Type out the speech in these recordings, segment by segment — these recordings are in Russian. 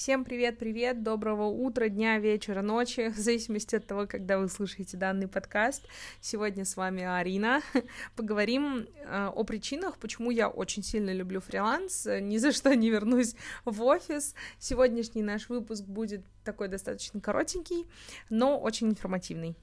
Всем привет-привет, доброго утра, дня, вечера, ночи, в зависимости от того, когда вы слушаете данный подкаст. Сегодня с вами Арина. Поговорим э, о причинах, почему я очень сильно люблю фриланс, ни за что не вернусь в офис. Сегодняшний наш выпуск будет такой достаточно коротенький, но очень информативный.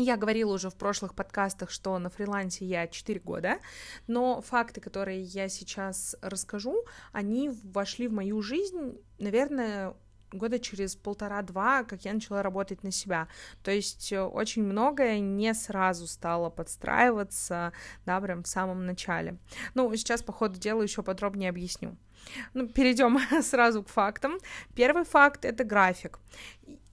Я говорила уже в прошлых подкастах, что на фрилансе я 4 года, но факты, которые я сейчас расскажу, они вошли в мою жизнь, наверное, года через полтора-два, как я начала работать на себя. То есть э, очень многое не сразу стало подстраиваться, да, прям в самом начале. Ну, сейчас, по ходу дела, еще подробнее объясню. Ну, перейдем сразу к фактам. Первый факт — это график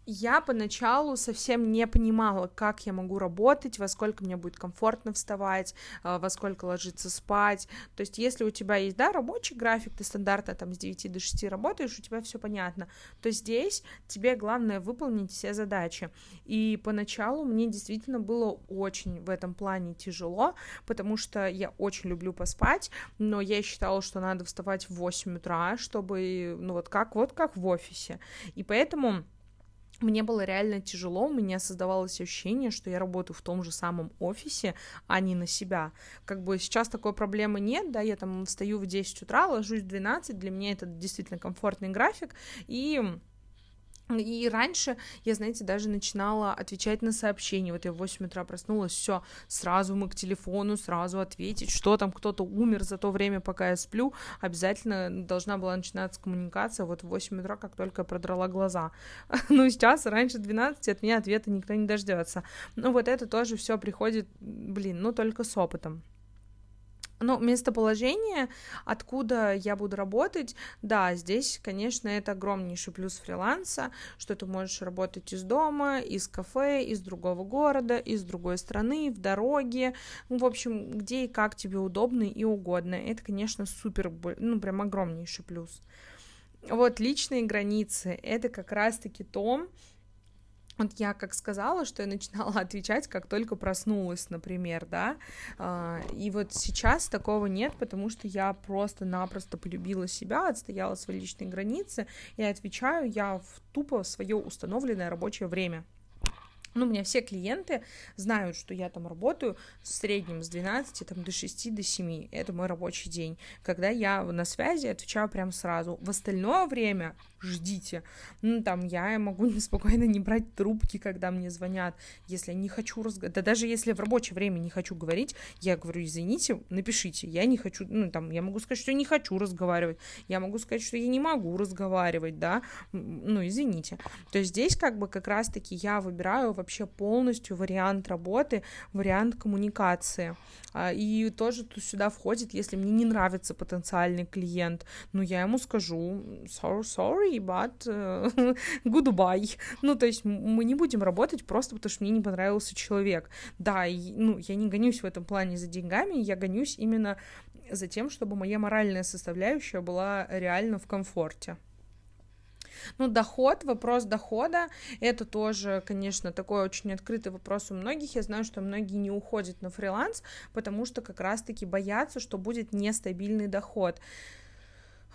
я поначалу совсем не понимала, как я могу работать, во сколько мне будет комфортно вставать, а, во сколько ложиться спать. То есть, если у тебя есть, да, рабочий график, ты стандартно там с 9 до 6 работаешь, у тебя все понятно, то здесь тебе главное выполнить все задачи. И поначалу мне действительно было очень в этом плане тяжело, потому что я очень люблю поспать, но я считала, что надо вставать в 8 утра, чтобы, ну вот как, вот как в офисе. И поэтому мне было реально тяжело, у меня создавалось ощущение, что я работаю в том же самом офисе, а не на себя. Как бы сейчас такой проблемы нет, да, я там встаю в 10 утра, ложусь в 12, для меня это действительно комфортный график, и и раньше я, знаете, даже начинала отвечать на сообщения. Вот я в 8 утра проснулась, все, сразу мы к телефону, сразу ответить, что там кто-то умер за то время, пока я сплю. Обязательно должна была начинаться коммуникация вот в 8 утра, как только я продрала глаза. Ну, сейчас, раньше 12, от меня ответа никто не дождется. Ну, вот это тоже все приходит, блин, ну, только с опытом. Ну, местоположение, откуда я буду работать, да, здесь, конечно, это огромнейший плюс фриланса, что ты можешь работать из дома, из кафе, из другого города, из другой страны, в дороге, ну, в общем, где и как тебе удобно и угодно. Это, конечно, супер, ну, прям огромнейший плюс. Вот личные границы, это как раз-таки то, вот я как сказала, что я начинала отвечать, как только проснулась, например, да, а, и вот сейчас такого нет, потому что я просто-напросто полюбила себя, отстояла свои личные границы, и отвечаю я в тупо свое установленное рабочее время. Ну, у меня все клиенты знают, что я там работаю в среднем с 12 там, до 6 до 7. Это мой рабочий день. Когда я на связи, отвечаю прям сразу. В остальное время ждите. Ну, там, я могу спокойно не брать трубки, когда мне звонят, если я не хочу разговаривать. Да даже если в рабочее время не хочу говорить, я говорю, извините, напишите, я не хочу, ну, там, я могу сказать, что я не хочу разговаривать, я могу сказать, что я не могу разговаривать, да, ну, извините. То есть здесь как бы как раз-таки я выбираю вообще полностью вариант работы, вариант коммуникации. А, и тоже сюда входит, если мне не нравится потенциальный клиент, ну, я ему скажу, sorry, sorry, but uh, goodbye. Ну, то есть мы не будем работать просто потому, что мне не понравился человек. Да, и, ну, я не гонюсь в этом плане за деньгами, я гонюсь именно за тем, чтобы моя моральная составляющая была реально в комфорте. Ну, доход, вопрос дохода, это тоже, конечно, такой очень открытый вопрос у многих. Я знаю, что многие не уходят на фриланс, потому что как раз-таки боятся, что будет нестабильный доход.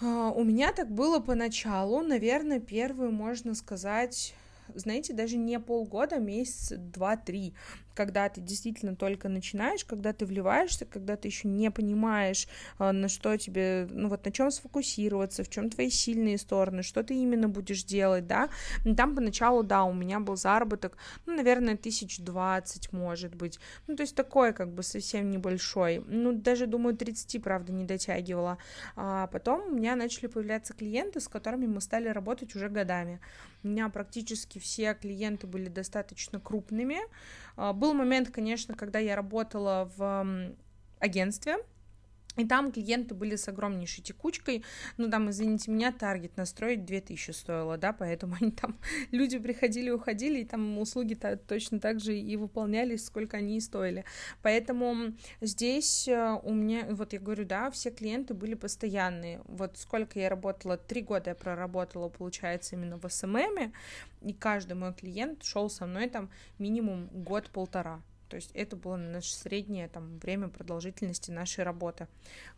А, у меня так было поначалу, наверное, первый, можно сказать, знаете, даже не полгода, а месяц, два-три, когда ты действительно только начинаешь, когда ты вливаешься, когда ты еще не понимаешь, а, на что тебе, ну вот на чем сфокусироваться, в чем твои сильные стороны, что ты именно будешь делать, да. Там поначалу, да, у меня был заработок, ну, наверное, тысяч двадцать, может быть, ну, то есть такой, как бы, совсем небольшой, ну, даже, думаю, 30, правда, не дотягивала. А потом у меня начали появляться клиенты, с которыми мы стали работать уже годами. У меня практически все клиенты были достаточно крупными, а, был момент, конечно, когда я работала в агентстве, и там клиенты были с огромнейшей текучкой. Ну, там, извините меня, таргет настроить 2000 стоило, да, поэтому они там, люди приходили, уходили, и там услуги -то точно так же и выполнялись, сколько они и стоили. Поэтому здесь э, у меня, вот я говорю, да, все клиенты были постоянные. Вот сколько я работала, три года я проработала, получается, именно в СММе, и каждый мой клиент шел со мной там минимум год-полтора То есть это было наше среднее там, время продолжительности нашей работы.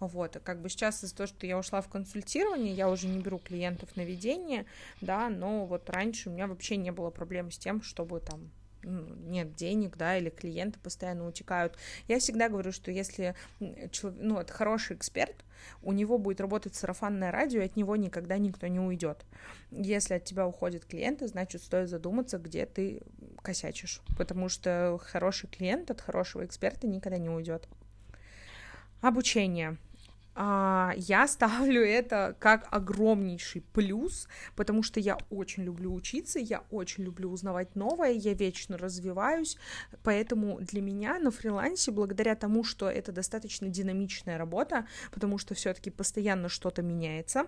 Вот. как бы сейчас из-за того, что я ушла в консультирование, я уже не беру клиентов на ведение, да, но вот раньше у меня вообще не было проблем с тем, чтобы там ну, нет денег, да, или клиенты постоянно утекают. Я всегда говорю, что если человек, ну, это хороший эксперт, у него будет работать сарафанное радио, и от него никогда никто не уйдет. Если от тебя уходят клиенты, значит, стоит задуматься, где ты косячишь, потому что хороший клиент от хорошего эксперта никогда не уйдет. Обучение. А, я ставлю это как огромнейший плюс, потому что я очень люблю учиться, я очень люблю узнавать новое, я вечно развиваюсь, поэтому для меня на фрилансе, благодаря тому, что это достаточно динамичная работа, потому что все-таки постоянно что-то меняется,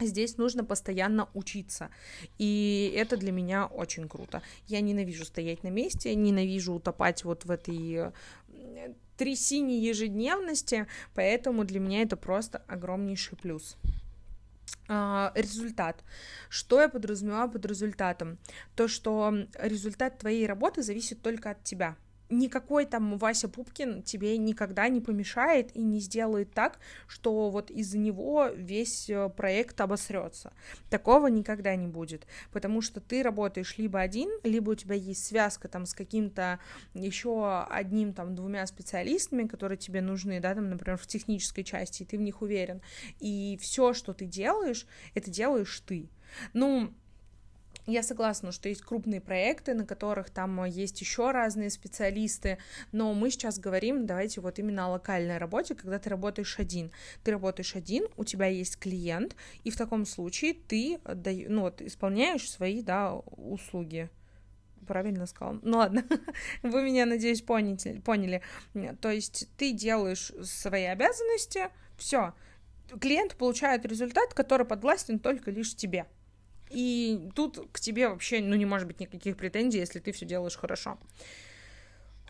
Здесь нужно постоянно учиться, и это для меня очень круто. Я ненавижу стоять на месте, ненавижу утопать вот в этой трясине ежедневности, поэтому для меня это просто огромнейший плюс. Uh, результат. Что я подразумеваю под результатом? То, что результат твоей работы зависит только от тебя никакой там Вася Пупкин тебе никогда не помешает и не сделает так, что вот из-за него весь э, проект обосрется. Такого никогда не будет, потому что ты работаешь либо один, либо у тебя есть связка там с каким-то еще одним там двумя специалистами, которые тебе нужны, да, там, например, в технической части, и ты в них уверен. И все, что ты делаешь, это делаешь ты. Ну, я согласна, что есть крупные проекты, на которых там есть еще разные специалисты, но мы сейчас говорим, давайте вот именно о локальной работе, когда ты работаешь один. Ты работаешь один, у тебя есть клиент, и в таком случае ты ну, вот, исполняешь свои да, услуги правильно сказала. Ну ладно, вы меня, надеюсь, поняли, поняли. То есть ты делаешь свои обязанности, все. Клиент получает результат, который подвластен только лишь тебе. И тут к тебе вообще, ну, не может быть никаких претензий, если ты все делаешь хорошо.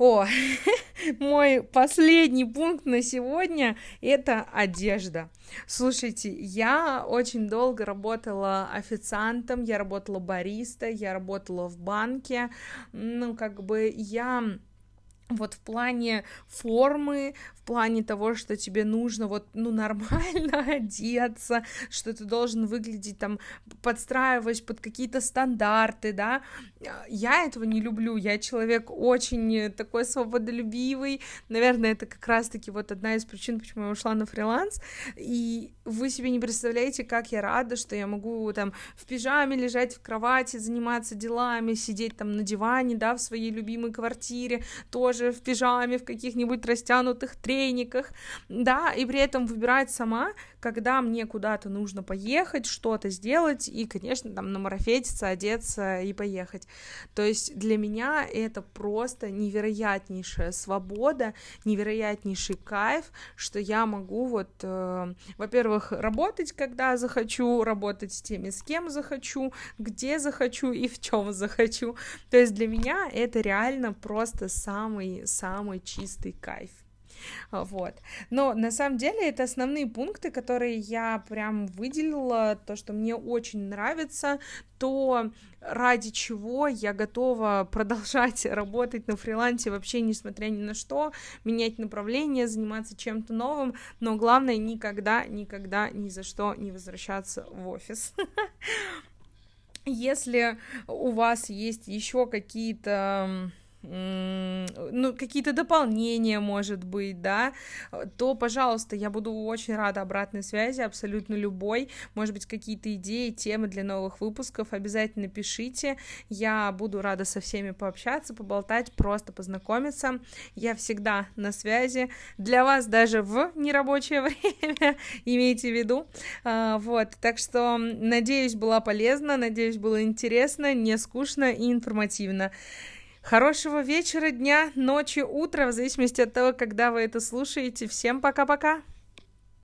О, мой последний пункт на сегодня — это одежда. Слушайте, я очень долго работала официантом, я работала бариста, я работала в банке, ну, как бы я вот в плане формы, в плане того, что тебе нужно вот, ну, нормально одеться, что ты должен выглядеть там, подстраиваясь под какие-то стандарты, да, я этого не люблю, я человек очень такой свободолюбивый, наверное, это как раз-таки вот одна из причин, почему я ушла на фриланс, и вы себе не представляете, как я рада, что я могу там в пижаме лежать в кровати, заниматься делами, сидеть там на диване, да, в своей любимой квартире, тоже в пижаме, в каких-нибудь растянутых трениках, да, и при этом выбирать сама, когда мне куда-то нужно поехать, что-то сделать, и, конечно, там намарафетиться, одеться и поехать. То есть для меня это просто невероятнейшая свобода, невероятнейший кайф, что я могу вот, э, во-первых, работать, когда захочу, работать с теми, с кем захочу, где захочу и в чем захочу. То есть для меня это реально просто самый-самый чистый кайф. Вот. Но на самом деле это основные пункты, которые я прям выделила, то, что мне очень нравится, то ради чего я готова продолжать работать на фрилансе вообще несмотря ни на что, менять направление, заниматься чем-то новым, но главное никогда, никогда, ни за что не возвращаться в офис. Если у вас есть еще какие-то ну, какие-то дополнения, может быть, да, то, пожалуйста, я буду очень рада обратной связи, абсолютно любой, может быть, какие-то идеи, темы для новых выпусков, обязательно пишите, я буду рада со всеми пообщаться, поболтать, просто познакомиться, я всегда на связи, для вас даже в нерабочее время, имейте в виду, а, вот, так что, надеюсь, была полезна, надеюсь, было интересно, не скучно и информативно. Хорошего вечера, дня, ночи, утра, в зависимости от того, когда вы это слушаете. Всем пока-пока!